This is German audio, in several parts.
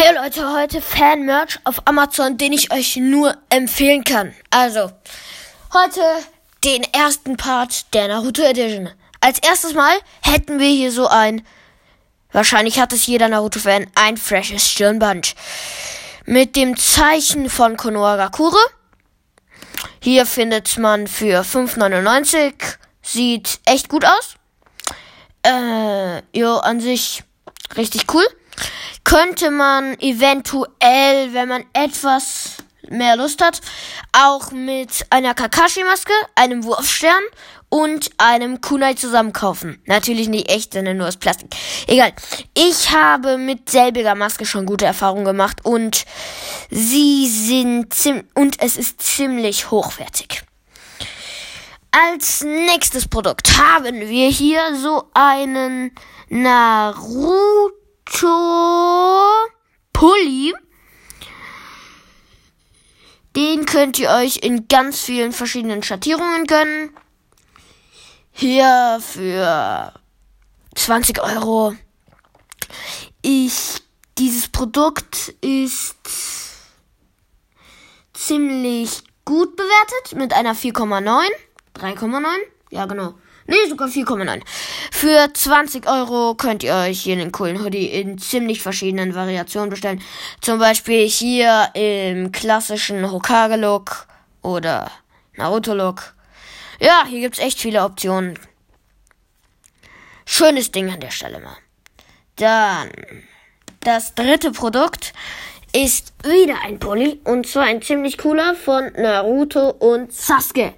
Hey Leute, heute Fan-Merch auf Amazon, den ich euch nur empfehlen kann. Also, heute den ersten Part der Naruto Edition. Als erstes Mal hätten wir hier so ein, wahrscheinlich hat es jeder Naruto-Fan, ein freshes Stirnband. Mit dem Zeichen von Konohagakure. Hier findet man für 5,99. Sieht echt gut aus. Äh, jo, an sich richtig cool könnte man eventuell, wenn man etwas mehr Lust hat, auch mit einer Kakashi-Maske, einem Wurfstern und einem Kunai zusammen kaufen. Natürlich nicht echt, sondern nur aus Plastik. Egal. Ich habe mit selbiger Maske schon gute Erfahrungen gemacht und sie sind ziemlich, und es ist ziemlich hochwertig. Als nächstes Produkt haben wir hier so einen Naruto Pulli. Den könnt ihr euch in ganz vielen verschiedenen Schattierungen gönnen. Hier für 20 Euro. Ich, dieses Produkt ist ziemlich gut bewertet mit einer 4,9. 3,9? Ja, genau. Nee, sogar 4,9. Für 20 Euro könnt ihr euch hier einen coolen Hoodie in ziemlich verschiedenen Variationen bestellen. Zum Beispiel hier im klassischen Hokage-Look oder Naruto-Look. Ja, hier gibt's echt viele Optionen. Schönes Ding an der Stelle mal. Dann das dritte Produkt ist wieder ein Pulli und zwar ein ziemlich cooler von Naruto und Sasuke.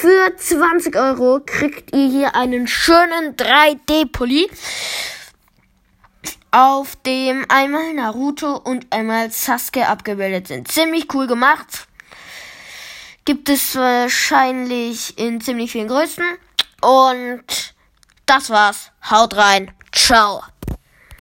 Für 20 Euro kriegt ihr hier einen schönen 3D-Pulli, auf dem einmal Naruto und einmal Sasuke abgebildet sind. Ziemlich cool gemacht. Gibt es wahrscheinlich in ziemlich vielen Größen. Und das war's. Haut rein. Ciao.